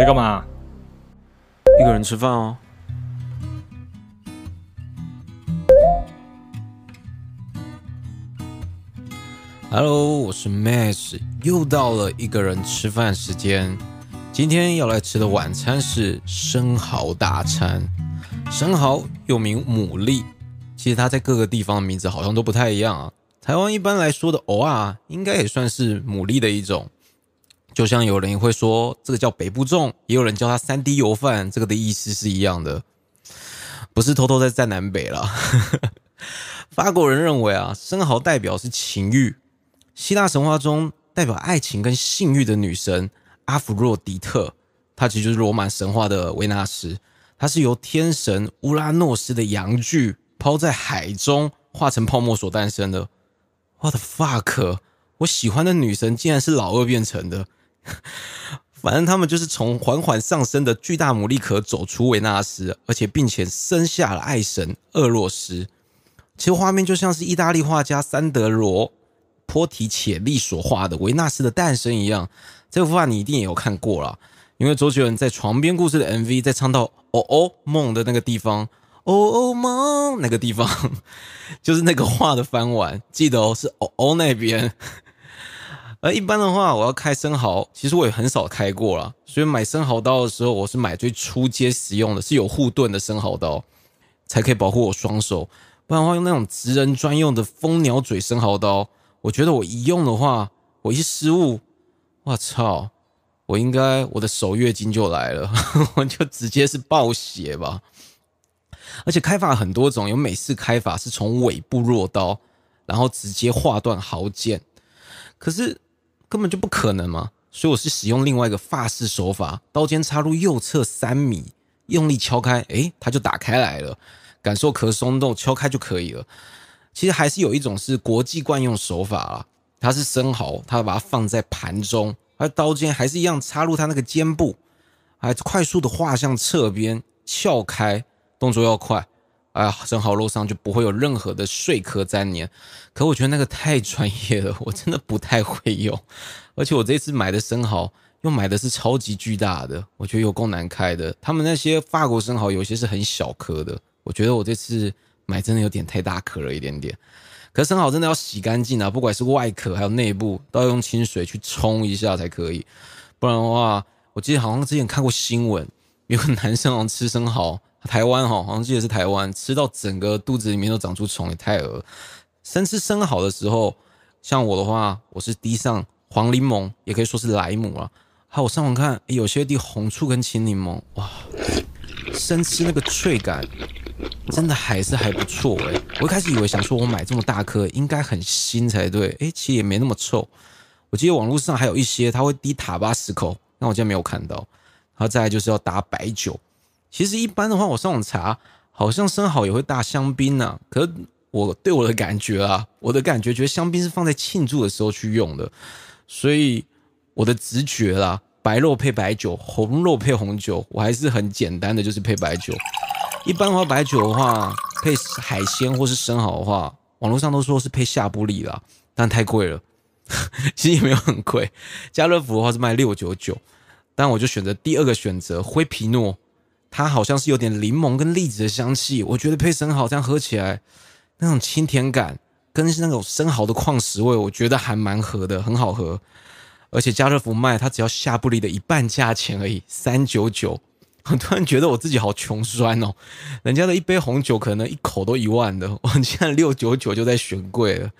在干嘛？一个人吃饭哦。Hello，我是 Max，又到了一个人吃饭时间。今天要来吃的晚餐是生蚝大餐。生蚝又名牡蛎，其实它在各个地方的名字好像都不太一样啊。台湾一般来说的藕啊，应该也算是牡蛎的一种。就像有人会说这个叫北部粽，也有人叫它三 D 油饭，这个的意思是一样的，不是偷偷在站南北了。法国人认为啊，生蚝代表是情欲。希腊神话中代表爱情跟性欲的女神阿芙洛狄特，她其实就是罗马神话的维纳斯。她是由天神乌拉诺斯的阳具抛在海中化成泡沫所诞生的。What the fuck！我喜欢的女神竟然是老二变成的。反正他们就是从缓缓上升的巨大牡蛎壳走出维纳斯，而且并且生下了爱神厄洛斯。其实画面就像是意大利画家桑德罗。波提切利所画的维纳斯的诞生一样，这幅画你一定也有看过了，因为周杰伦在《床边故事》的 MV 在唱到“哦哦梦”的那个地方，“哦哦梦”那个地方，就是那个画的翻完，记得哦，是“哦哦”那边。而一般的话，我要开生蚝，其实我也很少开过了，所以买生蚝刀的时候，我是买最初阶使用的，是有护盾的生蚝刀，才可以保护我双手。不然的话，用那种直人专用的蜂鸟嘴生蚝刀。我觉得我一用的话，我一失误，我操！我应该我的手月经就来了，我就直接是暴血吧。而且开法很多种，有美式开法是从尾部落刀，然后直接划断毫剑，可是根本就不可能嘛。所以我是使用另外一个法式手法，刀尖插入右侧三米，用力敲开，诶，它就打开来了，感受壳松动，敲开就可以了。其实还是有一种是国际惯用手法啊，它是生蚝，它把它放在盘中，而刀尖还是一样插入它那个肩部，还快速的画向侧边撬开，动作要快，哎，生蚝肉上就不会有任何的碎壳粘黏。可我觉得那个太专业了，我真的不太会用，而且我这次买的生蚝又买的是超级巨大的，我觉得有够难开的。他们那些法国生蚝有些是很小颗的，我觉得我这次。买真的有点太大颗了一点点，可生蚝真的要洗干净啊，不管是外壳还有内部，都要用清水去冲一下才可以，不然的话，我记得好像之前看过新闻，有个男生好像吃生蚝，台湾哈，好像记得是台湾，吃到整个肚子里面都长出虫，也太恶。生吃生蚝的时候，像我的话，我是滴上黄柠檬，也可以说是莱姆啊，好我上网看，有些滴红醋跟青柠檬，哇，生吃那个脆感。真的还是还不错哎！我一开始以为想说我买这么大颗应该很腥才对，哎，其实也没那么臭。我记得网络上还有一些他会滴塔巴斯口，那我今天没有看到。然后再来就是要打白酒。其实一般的话，我上网查，好像生蚝也会打香槟呢。可是我对我的感觉啊，我的感觉觉得香槟是放在庆祝的时候去用的，所以我的直觉啦，白肉配白酒，红肉配红酒，我还是很简单的，就是配白酒。一般的话，白酒的话配海鲜或是生蚝的话，网络上都说是配夏布利啦，但太贵了。其实也没有很贵，家乐福的话是卖六九九，但我就选择第二个选择灰皮诺，它好像是有点柠檬跟栗子的香气，我觉得配生蚝这样喝起来，那种清甜感跟是那种生蚝的矿石味，我觉得还蛮合的，很好喝。而且家乐福卖它只要夏布利的一半价钱而已，三九九。我突然觉得我自己好穷酸哦，人家的一杯红酒可能一口都一万的，我现在六九九就在选贵了。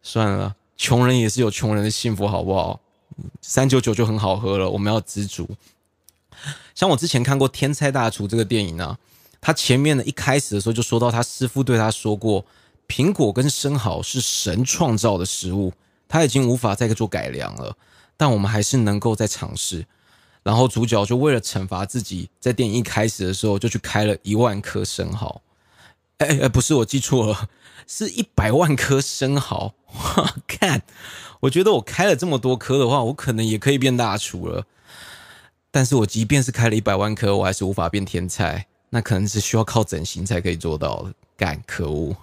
算了，穷人也是有穷人的幸福，好不好？三九九就很好喝了，我们要知足。像我之前看过《天才大厨》这个电影呢，他前面呢一开始的时候就说到他师傅对他说过，苹果跟生蚝是神创造的食物，他已经无法再做改良了，但我们还是能够再尝试。然后主角就为了惩罚自己，在电影一开始的时候就去开了一万颗生蚝。哎哎，不是我记错了，是一百万颗生蚝。看，我觉得我开了这么多颗的话，我可能也可以变大厨了。但是我即便是开了一百万颗，我还是无法变天才。那可能是需要靠整形才可以做到的。干，可恶！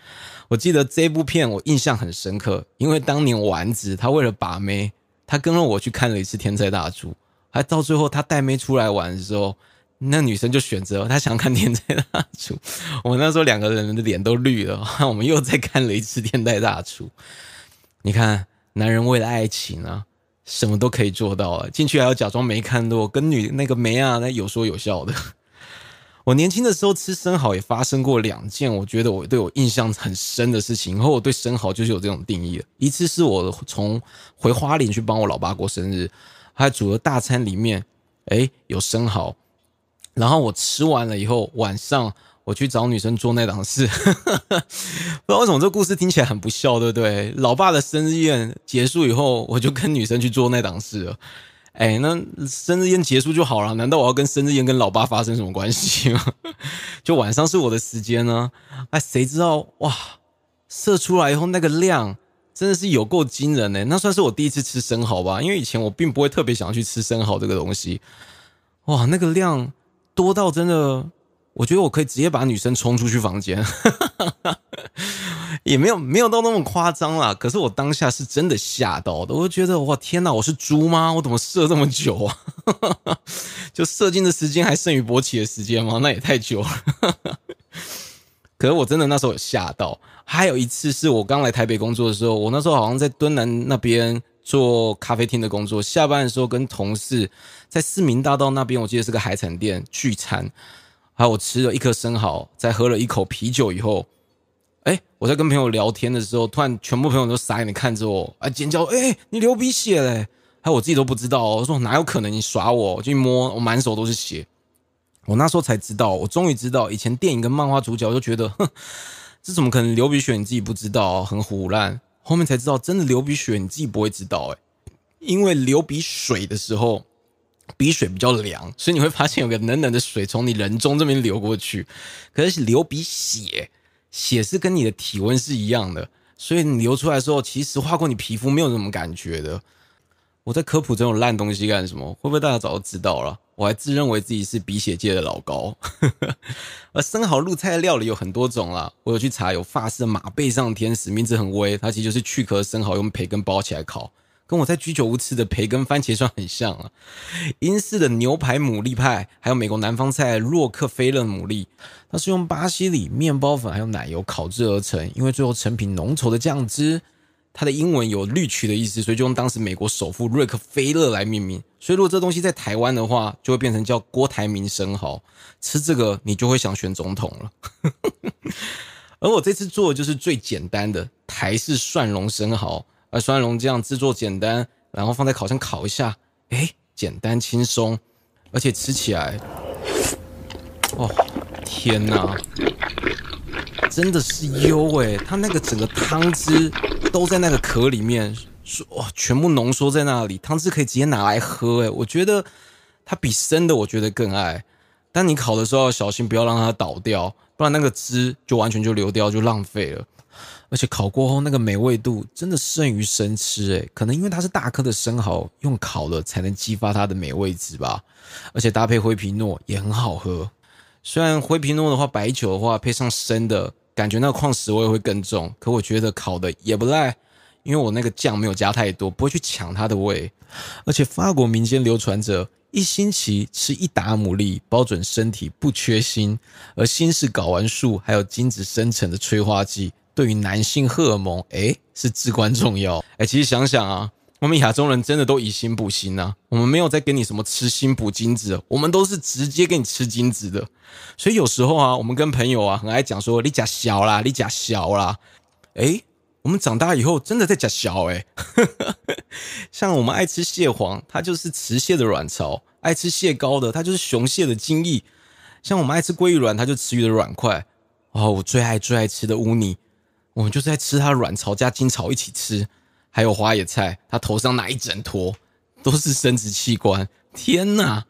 我记得这部片我印象很深刻，因为当年丸子他为了把妹，他跟了我去看了一次《天才大厨》。还到最后他带妹出来玩的时候，那女生就选择她想看天才大厨。我那时候两个人的脸都绿了，我们又再看了一次天才大厨。你看，男人为了爱情啊，什么都可以做到啊！进去还要假装没看到，跟女那个梅啊，那有说有笑的。我年轻的时候吃生蚝也发生过两件，我觉得我对我印象很深的事情。然后我对生蚝就是有这种定义了。一次是我从回花莲去帮我老爸过生日，他煮的大餐里面，哎，有生蚝。然后我吃完了以后，晚上。我去找女生做那档事，不知道为什么这故事听起来很不孝，对不对？老爸的生日宴结束以后，我就跟女生去做那档事了。哎，那生日宴结束就好了，难道我要跟生日宴跟老爸发生什么关系吗？就晚上是我的时间呢？哎，谁知道哇？射出来以后那个量真的是有够惊人呢。那算是我第一次吃生蚝吧，因为以前我并不会特别想要去吃生蚝这个东西。哇，那个量多到真的。我觉得我可以直接把女生冲出去房间，也没有没有到那么夸张啦。可是我当下是真的吓到的，我觉得哇天哪，我是猪吗？我怎么射这么久啊？就射精的时间还剩余勃起的时间吗？那也太久了。可是我真的那时候有吓到。还有一次是我刚来台北工作的时候，我那时候好像在敦南那边做咖啡厅的工作，下班的时候跟同事在市民大道那边，我记得是个海产店聚餐。还有我吃了一颗生蚝，在喝了一口啤酒以后，哎，我在跟朋友聊天的时候，突然全部朋友都傻眼的看着我，啊，尖叫，哎，你流鼻血嘞！还有我自己都不知道，我说哪有可能？你耍我？我一摸，我满手都是血。我那时候才知道，我终于知道，以前电影跟漫画主角就觉得，哼，这怎么可能流鼻血？你自己不知道，很胡乱。后面才知道，真的流鼻血，你自己不会知道，哎，因为流鼻水的时候。鼻水比较凉，所以你会发现有个冷冷的水从你人中这边流过去。可是流鼻血，血是跟你的体温是一样的，所以你流出来的时候，其实划过你皮肤没有什么感觉的。我在科普这种烂东西干什么？会不会大家早就知道了？我还自认为自己是鼻血界的老高。而生蚝入菜的料理有很多种啦，我有去查，有法式马背上天使，名字很威，它其实就是去壳生蚝用培根包起来烤。跟我在居酒屋吃的培根番茄酱很像啊！英式的牛排牡蛎派，还有美国南方菜洛克菲勒牡蛎，它是用巴西里面包粉还有奶油烤制而成，因为最后成品浓稠的酱汁，它的英文有绿曲的意思，所以就用当时美国首富瑞克菲勒来命名。所以如果这东西在台湾的话，就会变成叫郭台铭生蚝。吃这个你就会想选总统了。而我这次做的就是最简单的台式蒜蓉生蚝。而酸蓉酱制作简单，然后放在烤箱烤一下，哎，简单轻松，而且吃起来，哦，天哪，真的是优哎！它那个整个汤汁都在那个壳里面，哇，全部浓缩在那里，汤汁可以直接拿来喝哎！我觉得它比生的我觉得更爱，但你烤的时候要小心，不要让它倒掉，不然那个汁就完全就流掉，就浪费了。而且烤过后那个美味度真的胜于生吃诶，可能因为它是大颗的生蚝，用烤了才能激发它的美味值吧。而且搭配灰皮诺也很好喝。虽然灰皮诺的话，白酒的话配上生的，感觉那个矿石味会更重。可我觉得烤的也不赖，因为我那个酱没有加太多，不会去抢它的味。而且法国民间流传着一星期吃一打牡蛎，保准身体不缺锌，而锌是睾丸素还有精子生成的催化剂。对于男性荷尔蒙，哎，是至关重要。哎，其实想想啊，我们亚洲人真的都以心补心呐。我们没有在给你什么吃心补精子，我们都是直接给你吃精子的。所以有时候啊，我们跟朋友啊，很爱讲说你假小啦，你假小啦。哎，我们长大以后真的在假小哎。像我们爱吃蟹黄，它就是雌蟹的卵巢；爱吃蟹膏的，它就是雄蟹的精液。像我们爱吃鲑鱼卵，它就雌鱼的卵块。哦，我最爱最爱吃的乌尼。我们就是在吃它卵巢加金草一起吃，还有花野菜，它头上那一整坨都是生殖器官。天哪！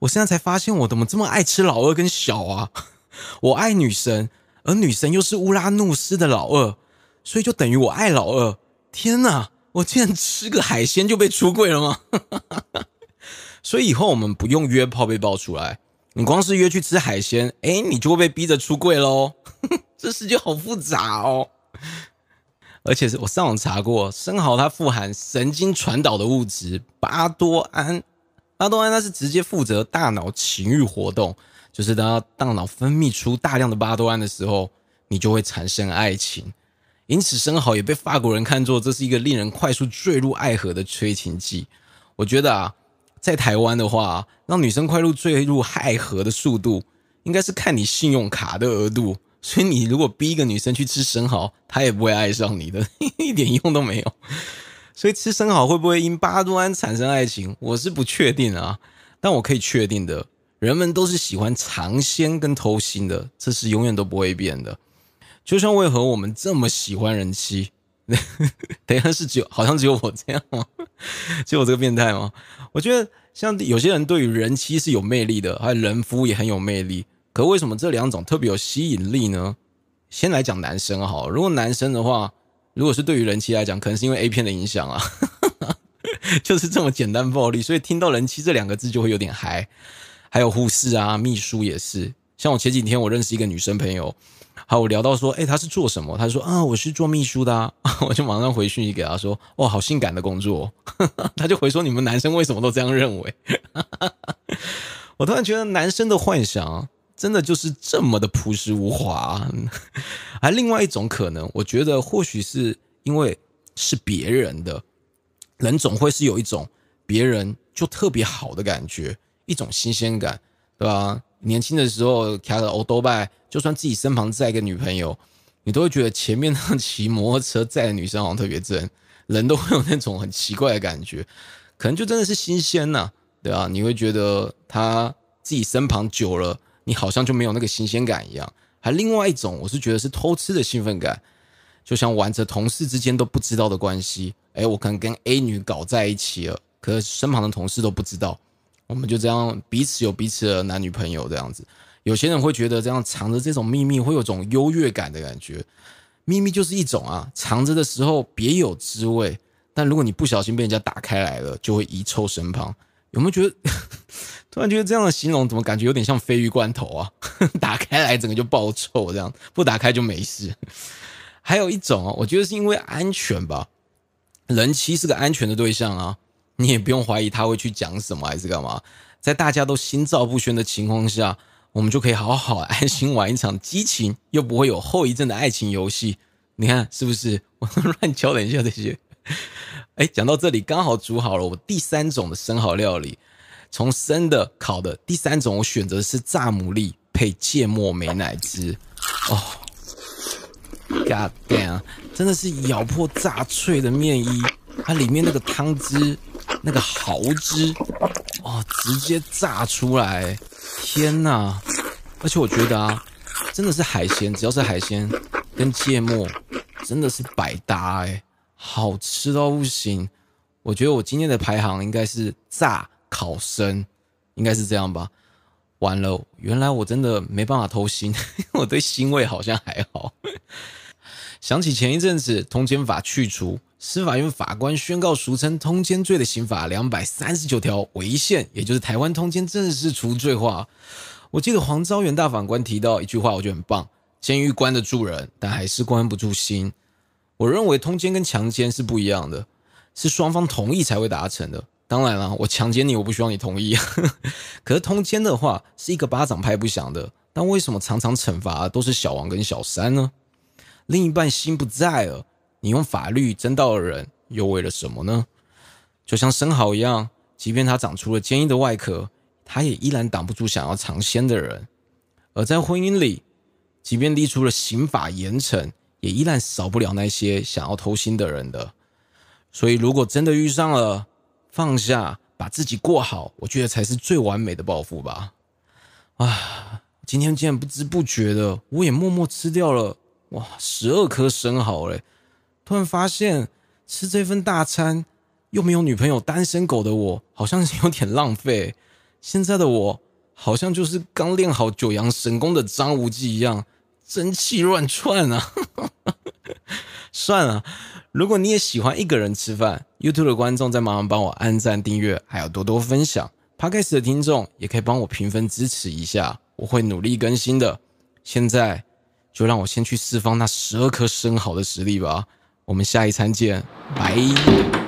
我现在才发现我怎么这么爱吃老二跟小啊！我爱女神，而女神又是乌拉怒斯的老二，所以就等于我爱老二。天哪！我竟然吃个海鲜就被出柜了吗？所以以后我们不用约炮被爆出来，你光是约去吃海鲜，哎，你就会被逼着出柜喽。这世界好复杂哦，而且是我上网查过，生蚝它富含神经传导的物质巴多胺，巴多胺它是直接负责大脑情欲活动，就是当大脑分泌出大量的巴多胺的时候，你就会产生爱情。因此，生蚝也被法国人看作这是一个令人快速坠入爱河的催情剂。我觉得啊，在台湾的话，让女生快速坠入爱河的速度，应该是看你信用卡的额度。所以，你如果逼一个女生去吃生蚝，她也不会爱上你的，一点用都没有。所以吃生蚝会不会因巴多胺产生爱情？我是不确定啊。但我可以确定的，人们都是喜欢尝鲜跟偷腥的，这是永远都不会变的。就像为何我们这么喜欢人妻？等一下是只有好像只有我这样吗？只有我这个变态吗？我觉得像有些人对于人妻是有魅力的，还有人夫也很有魅力。可为什么这两种特别有吸引力呢？先来讲男生好，如果男生的话。如果是对于人妻来讲，可能是因为 A 片的影响啊，就是这么简单暴力，所以听到人妻这两个字就会有点嗨。还有护士啊、秘书也是。像我前几天我认识一个女生朋友，好，我聊到说，哎，她是做什么？她说啊，我是做秘书的，我就马上回讯息给她说，哇，好性感的工作。她就回说，你们男生为什么都这样认为？我突然觉得男生的幻想。真的就是这么的朴实无华，而另外一种可能，我觉得或许是因为是别人的，人总会是有一种别人就特别好的感觉，一种新鲜感，对吧？年轻的时候开个欧多拜，就算自己身旁载一个女朋友，你都会觉得前面那骑摩托车载的女生好像特别正，人都会有那种很奇怪的感觉，可能就真的是新鲜呐，对吧？你会觉得他自己身旁久了。你好像就没有那个新鲜感一样，还另外一种，我是觉得是偷吃的兴奋感，就像玩着同事之间都不知道的关系，哎，我可能跟 A 女搞在一起了，可是身旁的同事都不知道，我们就这样彼此有彼此的男女朋友这样子。有些人会觉得这样藏着这种秘密会有种优越感的感觉，秘密就是一种啊，藏着的时候别有滋味，但如果你不小心被人家打开来了，就会遗臭身旁。有没有觉得？突然觉得这样的形容怎么感觉有点像鲱鱼罐头啊？打开来整个就爆臭，这样不打开就没事。还有一种啊，我觉得是因为安全吧，人妻是个安全的对象啊，你也不用怀疑他会去讲什么还是干嘛。在大家都心照不宣的情况下，我们就可以好好安心玩一场激情又不会有后遗症的爱情游戏。你看是不是？我乱教了一下这些。哎，讲到这里刚好煮好了我第三种的生蚝料理。从生的、烤的，第三种我选择是炸牡蛎配芥末美乃滋。哦，God damn，真的是咬破炸脆的面衣，它里面那个汤汁、那个蚝汁，哦，直接炸出来，天哪！而且我觉得啊，真的是海鲜，只要是海鲜跟芥末，真的是百搭哎，好吃到不行。我觉得我今天的排行应该是炸。考生应该是这样吧？完了，原来我真的没办法偷腥，我对腥味好像还好。想起前一阵子通奸法去除，司法院法官宣告俗称通奸罪的刑法两百三十九条违宪，也就是台湾通奸正式除罪化。我记得黄昭元大法官提到一句话，我觉得很棒：监狱关得住人，但还是关不住心。我认为通奸跟强奸是不一样的，是双方同意才会达成的。当然了，我强奸你，我不需要你同意。可是通奸的话，是一个巴掌拍不响的。但为什么常常惩罚都是小王跟小三呢？另一半心不在了，你用法律争到了人，又为了什么呢？就像生蚝一样，即便它长出了坚硬的外壳，它也依然挡不住想要尝鲜的人。而在婚姻里，即便立出了刑法严惩，也依然少不了那些想要偷腥的人的。所以，如果真的遇上了，放下，把自己过好，我觉得才是最完美的报复吧。啊，今天竟然不知不觉的，我也默默吃掉了哇十二颗生蚝嘞！突然发现吃这份大餐又没有女朋友，单身狗的我好像有点浪费。现在的我好像就是刚练好九阳神功的张无忌一样，真气乱窜啊！算了。如果你也喜欢一个人吃饭，YouTube 的观众再忙忙帮我按赞、订阅，还要多多分享。Podcast 的听众也可以帮我评分支持一下，我会努力更新的。现在就让我先去释放那十二颗生蚝的实力吧。我们下一餐见，拜。